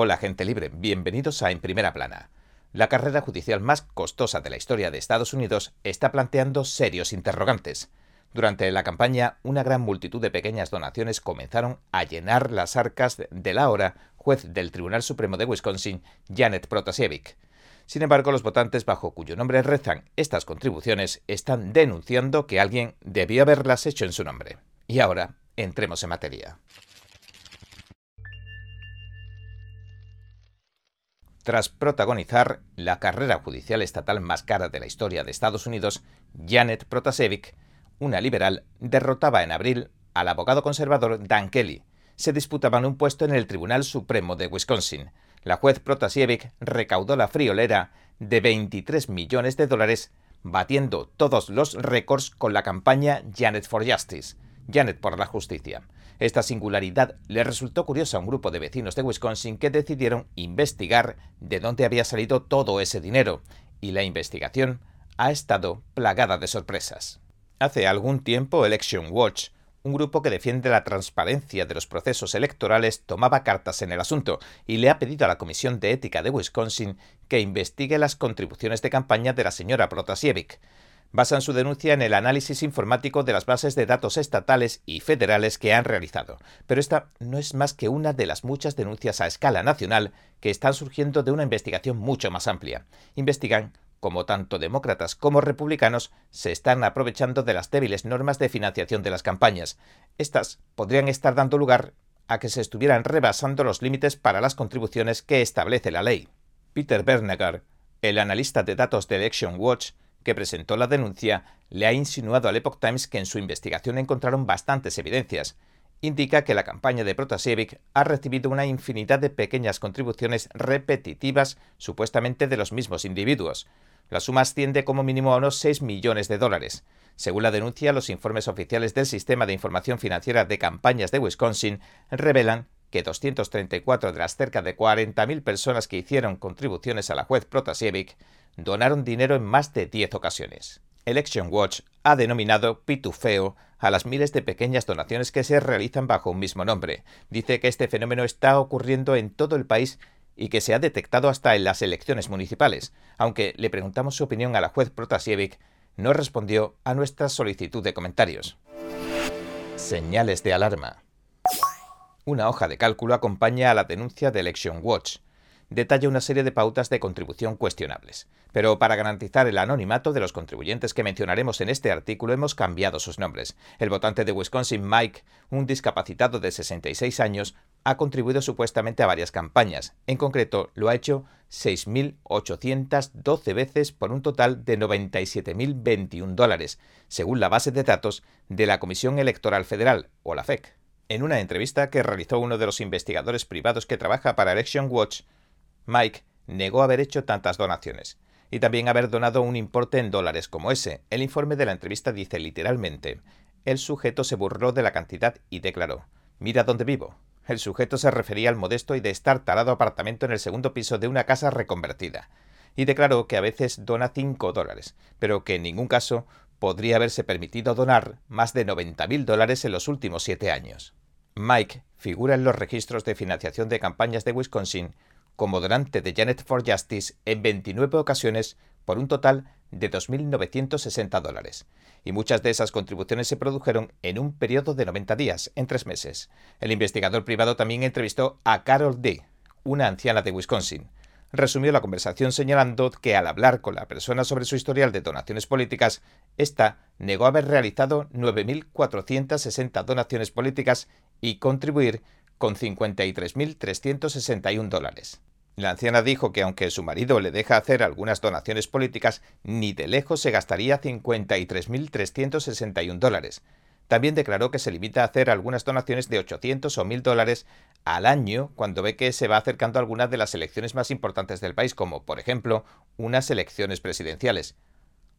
Hola gente libre, bienvenidos a En Primera Plana. La carrera judicial más costosa de la historia de Estados Unidos está planteando serios interrogantes. Durante la campaña, una gran multitud de pequeñas donaciones comenzaron a llenar las arcas de la ahora juez del Tribunal Supremo de Wisconsin, Janet Protasiewicz. Sin embargo, los votantes bajo cuyo nombre rezan estas contribuciones están denunciando que alguien debió haberlas hecho en su nombre. Y ahora, entremos en materia. Tras protagonizar la carrera judicial estatal más cara de la historia de Estados Unidos, Janet Protasevich, una liberal, derrotaba en abril al abogado conservador Dan Kelly. Se disputaban un puesto en el Tribunal Supremo de Wisconsin. La juez Protasevich recaudó la friolera de 23 millones de dólares, batiendo todos los récords con la campaña Janet for Justice, Janet por la Justicia. Esta singularidad le resultó curiosa a un grupo de vecinos de Wisconsin que decidieron investigar de dónde había salido todo ese dinero, y la investigación ha estado plagada de sorpresas. Hace algún tiempo Election Watch, un grupo que defiende la transparencia de los procesos electorales, tomaba cartas en el asunto y le ha pedido a la Comisión de Ética de Wisconsin que investigue las contribuciones de campaña de la señora Protasiewicz basan su denuncia en el análisis informático de las bases de datos estatales y federales que han realizado. Pero esta no es más que una de las muchas denuncias a escala nacional que están surgiendo de una investigación mucho más amplia. Investigan cómo tanto demócratas como republicanos se están aprovechando de las débiles normas de financiación de las campañas. Estas podrían estar dando lugar a que se estuvieran rebasando los límites para las contribuciones que establece la ley. Peter Bernegar, el analista de datos de Election Watch, que presentó la denuncia, le ha insinuado al Epoch Times que en su investigación encontraron bastantes evidencias. Indica que la campaña de Protasevich ha recibido una infinidad de pequeñas contribuciones repetitivas, supuestamente de los mismos individuos. La suma asciende como mínimo a unos 6 millones de dólares. Según la denuncia, los informes oficiales del Sistema de Información Financiera de Campañas de Wisconsin revelan que 234 de las cerca de 40.000 personas que hicieron contribuciones a la juez Protasiewicz donaron dinero en más de 10 ocasiones. Election Watch ha denominado pitufeo a las miles de pequeñas donaciones que se realizan bajo un mismo nombre. Dice que este fenómeno está ocurriendo en todo el país y que se ha detectado hasta en las elecciones municipales. Aunque le preguntamos su opinión a la juez Protasiewicz, no respondió a nuestra solicitud de comentarios. Señales de alarma. Una hoja de cálculo acompaña a la denuncia de Election Watch detalla una serie de pautas de contribución cuestionables. Pero para garantizar el anonimato de los contribuyentes que mencionaremos en este artículo hemos cambiado sus nombres. El votante de Wisconsin, Mike, un discapacitado de 66 años, ha contribuido supuestamente a varias campañas. En concreto, lo ha hecho 6.812 veces por un total de 97.021 dólares, según la base de datos de la Comisión Electoral Federal, o la FEC. En una entrevista que realizó uno de los investigadores privados que trabaja para Election Watch, Mike negó haber hecho tantas donaciones y también haber donado un importe en dólares como ese. El informe de la entrevista dice literalmente, el sujeto se burló de la cantidad y declaró, mira dónde vivo. El sujeto se refería al modesto y de estar talado apartamento en el segundo piso de una casa reconvertida, y declaró que a veces dona 5 dólares, pero que en ningún caso podría haberse permitido donar más de 90.000 dólares en los últimos siete años. Mike figura en los registros de financiación de campañas de Wisconsin como donante de Janet for Justice en 29 ocasiones por un total de 2.960 dólares. Y muchas de esas contribuciones se produjeron en un periodo de 90 días, en tres meses. El investigador privado también entrevistó a Carol D., una anciana de Wisconsin. Resumió la conversación señalando que al hablar con la persona sobre su historial de donaciones políticas, ésta negó haber realizado 9.460 donaciones políticas y contribuir con 53.361 dólares. La anciana dijo que aunque su marido le deja hacer algunas donaciones políticas, ni de lejos se gastaría 53.361 dólares. También declaró que se limita a hacer algunas donaciones de 800 o 1.000 dólares al año cuando ve que se va acercando a algunas de las elecciones más importantes del país, como por ejemplo unas elecciones presidenciales.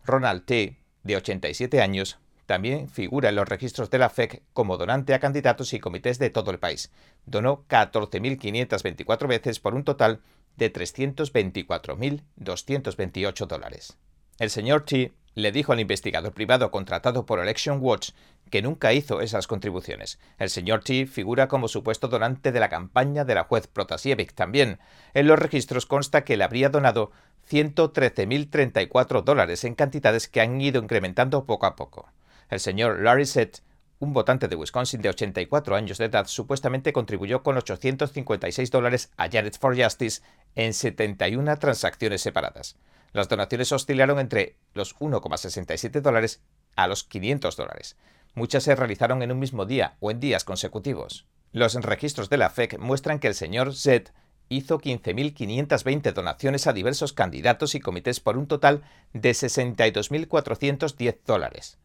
Ronald T., de 87 años, también figura en los registros de la FEC como donante a candidatos y comités de todo el país. Donó 14.524 veces por un total de 324.228 dólares. El señor T le dijo al investigador privado contratado por Election Watch que nunca hizo esas contribuciones. El señor T figura como supuesto donante de la campaña de la juez Protasiewicz también. En los registros consta que le habría donado 113.034 dólares en cantidades que han ido incrementando poco a poco. El señor Larry Sett, un votante de Wisconsin de 84 años de edad, supuestamente contribuyó con 856 dólares a Janet for Justice en 71 transacciones separadas. Las donaciones oscilaron entre los 1,67 dólares a los 500 dólares. Muchas se realizaron en un mismo día o en días consecutivos. Los registros de la FEC muestran que el señor Z hizo 15.520 donaciones a diversos candidatos y comités por un total de 62.410 dólares.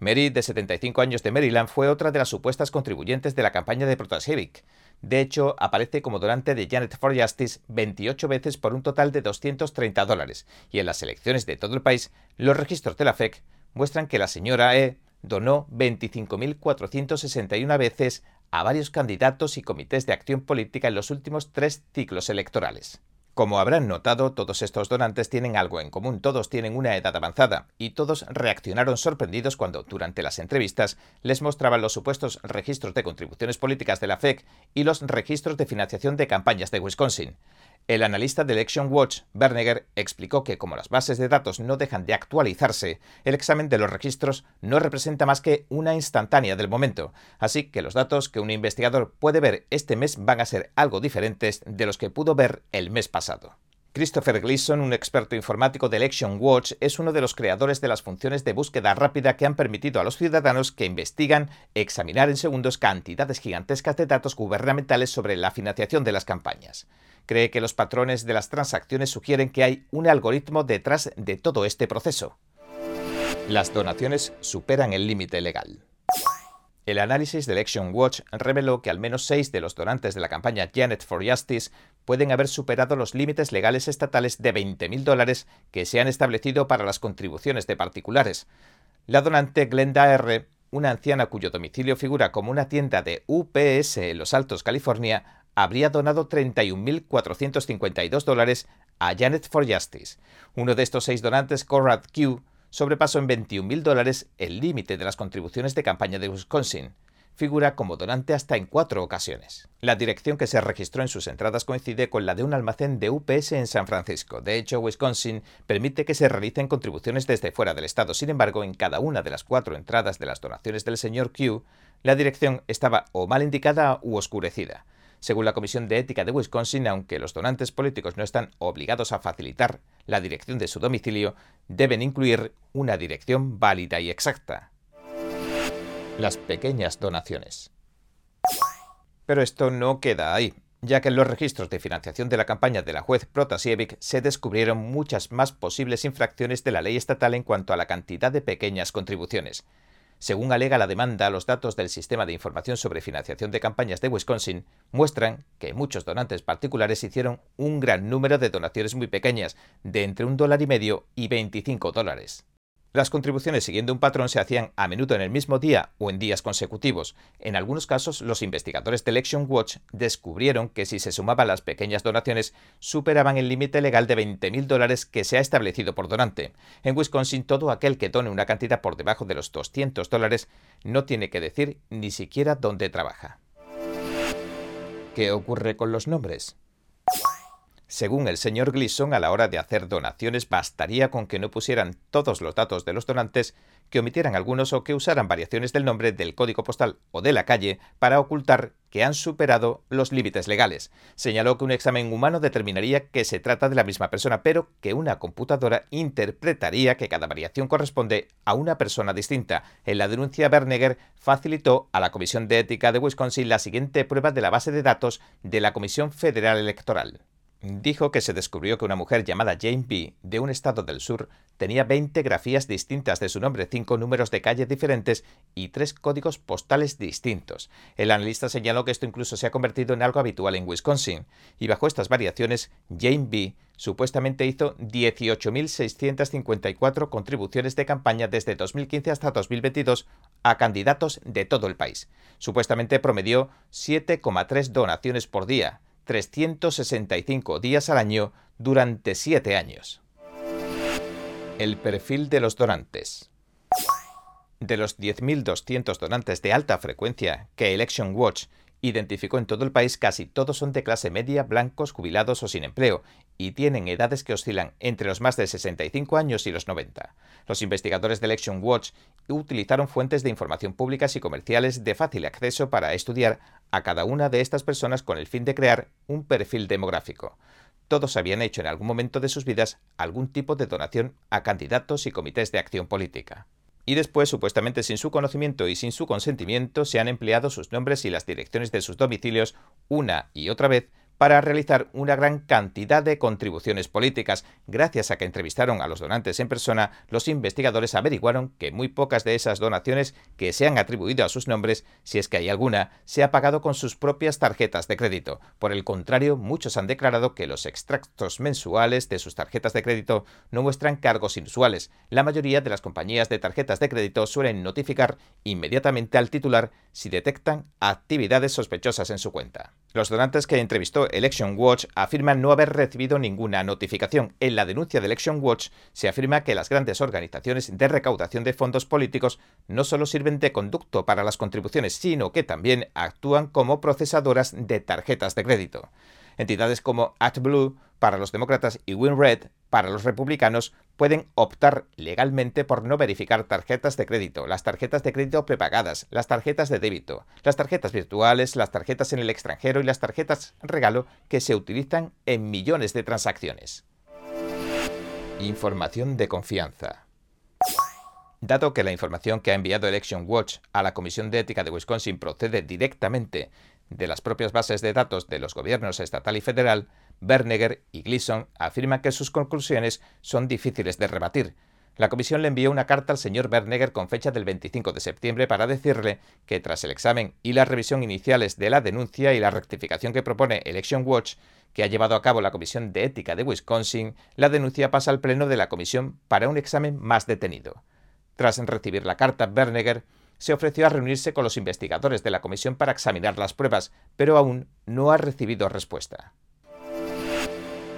Mary, de 75 años de Maryland, fue otra de las supuestas contribuyentes de la campaña de Protasevich. De hecho, aparece como donante de Janet for Justice 28 veces por un total de 230 dólares, y en las elecciones de todo el país, los registros de la FEC muestran que la señora E donó 25.461 veces a varios candidatos y comités de acción política en los últimos tres ciclos electorales. Como habrán notado, todos estos donantes tienen algo en común, todos tienen una edad avanzada, y todos reaccionaron sorprendidos cuando, durante las entrevistas, les mostraban los supuestos registros de contribuciones políticas de la FEC y los registros de financiación de campañas de Wisconsin. El analista de Election Watch, Bernegger, explicó que como las bases de datos no dejan de actualizarse, el examen de los registros no representa más que una instantánea del momento, así que los datos que un investigador puede ver este mes van a ser algo diferentes de los que pudo ver el mes pasado. Christopher Gleason, un experto informático de Election Watch, es uno de los creadores de las funciones de búsqueda rápida que han permitido a los ciudadanos que investigan examinar en segundos cantidades gigantescas de datos gubernamentales sobre la financiación de las campañas cree que los patrones de las transacciones sugieren que hay un algoritmo detrás de todo este proceso. Las donaciones superan el límite legal. El análisis de Election Watch reveló que al menos seis de los donantes de la campaña Janet for Justice pueden haber superado los límites legales estatales de 20.000 dólares que se han establecido para las contribuciones de particulares. La donante Glenda R., una anciana cuyo domicilio figura como una tienda de UPS en Los Altos, California, habría donado 31.452 dólares a Janet for Justice. Uno de estos seis donantes, Conrad Q, sobrepasó en 21.000 dólares el límite de las contribuciones de campaña de Wisconsin. Figura como donante hasta en cuatro ocasiones. La dirección que se registró en sus entradas coincide con la de un almacén de UPS en San Francisco. De hecho, Wisconsin permite que se realicen contribuciones desde fuera del estado. Sin embargo, en cada una de las cuatro entradas de las donaciones del señor Q, la dirección estaba o mal indicada u oscurecida. Según la Comisión de Ética de Wisconsin, aunque los donantes políticos no están obligados a facilitar la dirección de su domicilio, deben incluir una dirección válida y exacta. Las pequeñas donaciones. Pero esto no queda ahí, ya que en los registros de financiación de la campaña de la juez Protasiewicz se descubrieron muchas más posibles infracciones de la ley estatal en cuanto a la cantidad de pequeñas contribuciones. Según alega la demanda, los datos del Sistema de Información sobre Financiación de Campañas de Wisconsin muestran que muchos donantes particulares hicieron un gran número de donaciones muy pequeñas, de entre un dólar y medio y 25 dólares. Las contribuciones siguiendo un patrón se hacían a menudo en el mismo día o en días consecutivos. En algunos casos, los investigadores de Election Watch descubrieron que si se sumaban las pequeñas donaciones, superaban el límite legal de 20.000 dólares que se ha establecido por donante. En Wisconsin, todo aquel que done una cantidad por debajo de los 200 dólares no tiene que decir ni siquiera dónde trabaja. ¿Qué ocurre con los nombres? Según el señor Gleason, a la hora de hacer donaciones bastaría con que no pusieran todos los datos de los donantes, que omitieran algunos o que usaran variaciones del nombre, del código postal o de la calle para ocultar que han superado los límites legales. Señaló que un examen humano determinaría que se trata de la misma persona, pero que una computadora interpretaría que cada variación corresponde a una persona distinta. En la denuncia, Bernegger facilitó a la Comisión de Ética de Wisconsin la siguiente prueba de la base de datos de la Comisión Federal Electoral dijo que se descubrió que una mujer llamada Jane B., de un estado del sur, tenía 20 grafías distintas de su nombre, cinco números de calle diferentes y tres códigos postales distintos. El analista señaló que esto incluso se ha convertido en algo habitual en Wisconsin, y bajo estas variaciones, Jane B. supuestamente hizo 18.654 contribuciones de campaña desde 2015 hasta 2022 a candidatos de todo el país. Supuestamente promedió 7,3 donaciones por día 365 días al año durante 7 años. El perfil de los donantes. De los 10.200 donantes de alta frecuencia que Election Watch identificó en todo el país, casi todos son de clase media, blancos, jubilados o sin empleo, y tienen edades que oscilan entre los más de 65 años y los 90. Los investigadores de Election Watch utilizaron fuentes de información públicas y comerciales de fácil acceso para estudiar a cada una de estas personas con el fin de crear un perfil demográfico. Todos habían hecho en algún momento de sus vidas algún tipo de donación a candidatos y comités de acción política y después, supuestamente sin su conocimiento y sin su consentimiento, se han empleado sus nombres y las direcciones de sus domicilios una y otra vez para realizar una gran cantidad de contribuciones políticas. Gracias a que entrevistaron a los donantes en persona, los investigadores averiguaron que muy pocas de esas donaciones que se han atribuido a sus nombres, si es que hay alguna, se ha pagado con sus propias tarjetas de crédito. Por el contrario, muchos han declarado que los extractos mensuales de sus tarjetas de crédito no muestran cargos inusuales. La mayoría de las compañías de tarjetas de crédito suelen notificar inmediatamente al titular si detectan actividades sospechosas en su cuenta. Los donantes que entrevistó Election Watch afirman no haber recibido ninguna notificación. En la denuncia de Election Watch se afirma que las grandes organizaciones de recaudación de fondos políticos no solo sirven de conducto para las contribuciones, sino que también actúan como procesadoras de tarjetas de crédito. Entidades como ActBlue para los demócratas y WinRed para los republicanos pueden optar legalmente por no verificar tarjetas de crédito, las tarjetas de crédito prepagadas, las tarjetas de débito, las tarjetas virtuales, las tarjetas en el extranjero y las tarjetas regalo que se utilizan en millones de transacciones. Información de confianza. Dado que la información que ha enviado Election Watch a la Comisión de Ética de Wisconsin procede directamente de las propias bases de datos de los gobiernos estatal y federal, Bernegger y Gleason afirman que sus conclusiones son difíciles de rebatir. La comisión le envió una carta al señor Bernegger con fecha del 25 de septiembre para decirle que tras el examen y la revisión iniciales de la denuncia y la rectificación que propone Election Watch, que ha llevado a cabo la Comisión de Ética de Wisconsin, la denuncia pasa al pleno de la comisión para un examen más detenido. Tras recibir la carta, Bernegger se ofreció a reunirse con los investigadores de la comisión para examinar las pruebas, pero aún no ha recibido respuesta.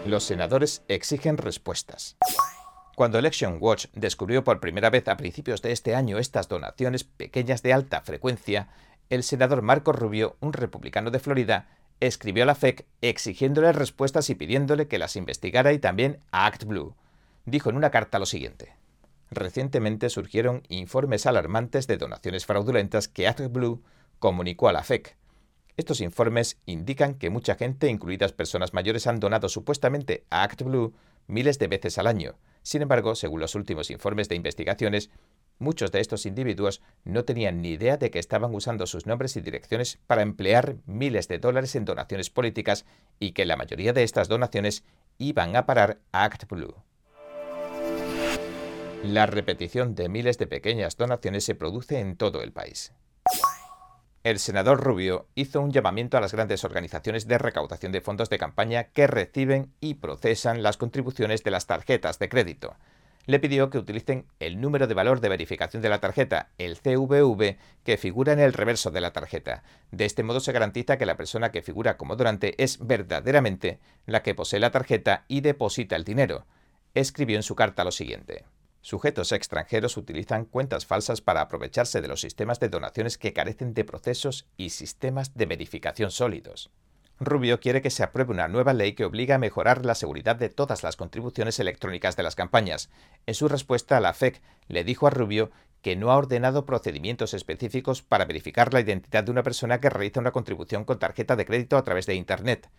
Los senadores exigen respuestas. Cuando Election Watch descubrió por primera vez a principios de este año estas donaciones pequeñas de alta frecuencia, el senador Marco Rubio, un republicano de Florida, escribió a la FEC exigiéndole respuestas y pidiéndole que las investigara y también a ActBlue. Dijo en una carta lo siguiente recientemente surgieron informes alarmantes de donaciones fraudulentas que ActBlue comunicó a la FEC. Estos informes indican que mucha gente, incluidas personas mayores, han donado supuestamente a ActBlue miles de veces al año. Sin embargo, según los últimos informes de investigaciones, muchos de estos individuos no tenían ni idea de que estaban usando sus nombres y direcciones para emplear miles de dólares en donaciones políticas y que la mayoría de estas donaciones iban a parar a ActBlue. La repetición de miles de pequeñas donaciones se produce en todo el país. El senador Rubio hizo un llamamiento a las grandes organizaciones de recaudación de fondos de campaña que reciben y procesan las contribuciones de las tarjetas de crédito. Le pidió que utilicen el número de valor de verificación de la tarjeta, el CVV, que figura en el reverso de la tarjeta. De este modo se garantiza que la persona que figura como donante es verdaderamente la que posee la tarjeta y deposita el dinero. Escribió en su carta lo siguiente. Sujetos extranjeros utilizan cuentas falsas para aprovecharse de los sistemas de donaciones que carecen de procesos y sistemas de verificación sólidos. Rubio quiere que se apruebe una nueva ley que obliga a mejorar la seguridad de todas las contribuciones electrónicas de las campañas. En su respuesta a la FEC, le dijo a Rubio que no ha ordenado procedimientos específicos para verificar la identidad de una persona que realiza una contribución con tarjeta de crédito a través de Internet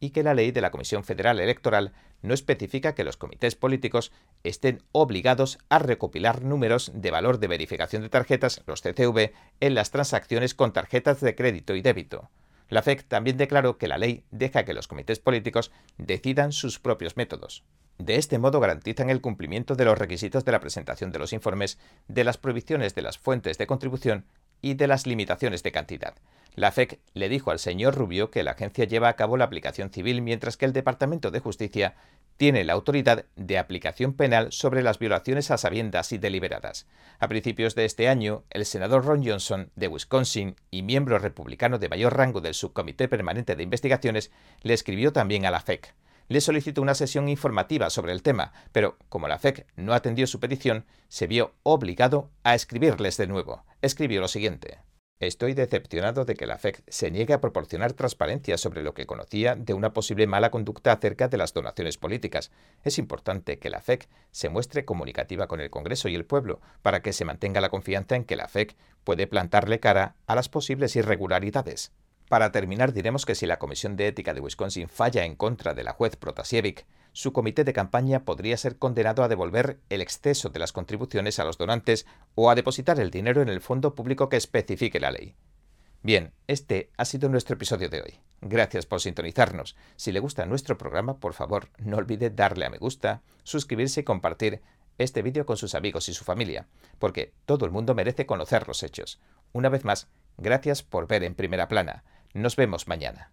y que la ley de la Comisión Federal Electoral no especifica que los comités políticos estén obligados a recopilar números de valor de verificación de tarjetas, los CCV, en las transacciones con tarjetas de crédito y débito. La FEC también declaró que la ley deja que los comités políticos decidan sus propios métodos. De este modo garantizan el cumplimiento de los requisitos de la presentación de los informes, de las prohibiciones de las fuentes de contribución y de las limitaciones de cantidad. La FEC le dijo al señor Rubio que la agencia lleva a cabo la aplicación civil mientras que el Departamento de Justicia tiene la autoridad de aplicación penal sobre las violaciones a sabiendas y deliberadas. A principios de este año, el senador Ron Johnson, de Wisconsin y miembro republicano de mayor rango del Subcomité Permanente de Investigaciones, le escribió también a la FEC. le solicitó una sesión informativa sobre el tema, pero como la FEC no atendió su petición, se vio obligado a escribirles de nuevo. Escribió lo siguiente. Estoy decepcionado de que la FEC se niegue a proporcionar transparencia sobre lo que conocía de una posible mala conducta acerca de las donaciones políticas. Es importante que la FEC se muestre comunicativa con el Congreso y el pueblo para que se mantenga la confianza en que la FEC puede plantarle cara a las posibles irregularidades. Para terminar, diremos que si la Comisión de Ética de Wisconsin falla en contra de la juez Protasiewicz, su comité de campaña podría ser condenado a devolver el exceso de las contribuciones a los donantes o a depositar el dinero en el fondo público que especifique la ley. Bien, este ha sido nuestro episodio de hoy. Gracias por sintonizarnos. Si le gusta nuestro programa, por favor, no olvide darle a me gusta, suscribirse y compartir este vídeo con sus amigos y su familia, porque todo el mundo merece conocer los hechos. Una vez más, gracias por ver en primera plana. Nos vemos mañana.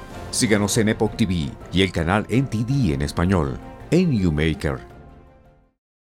Síganos en Epoch TV y el canal NTD en español, en YouMaker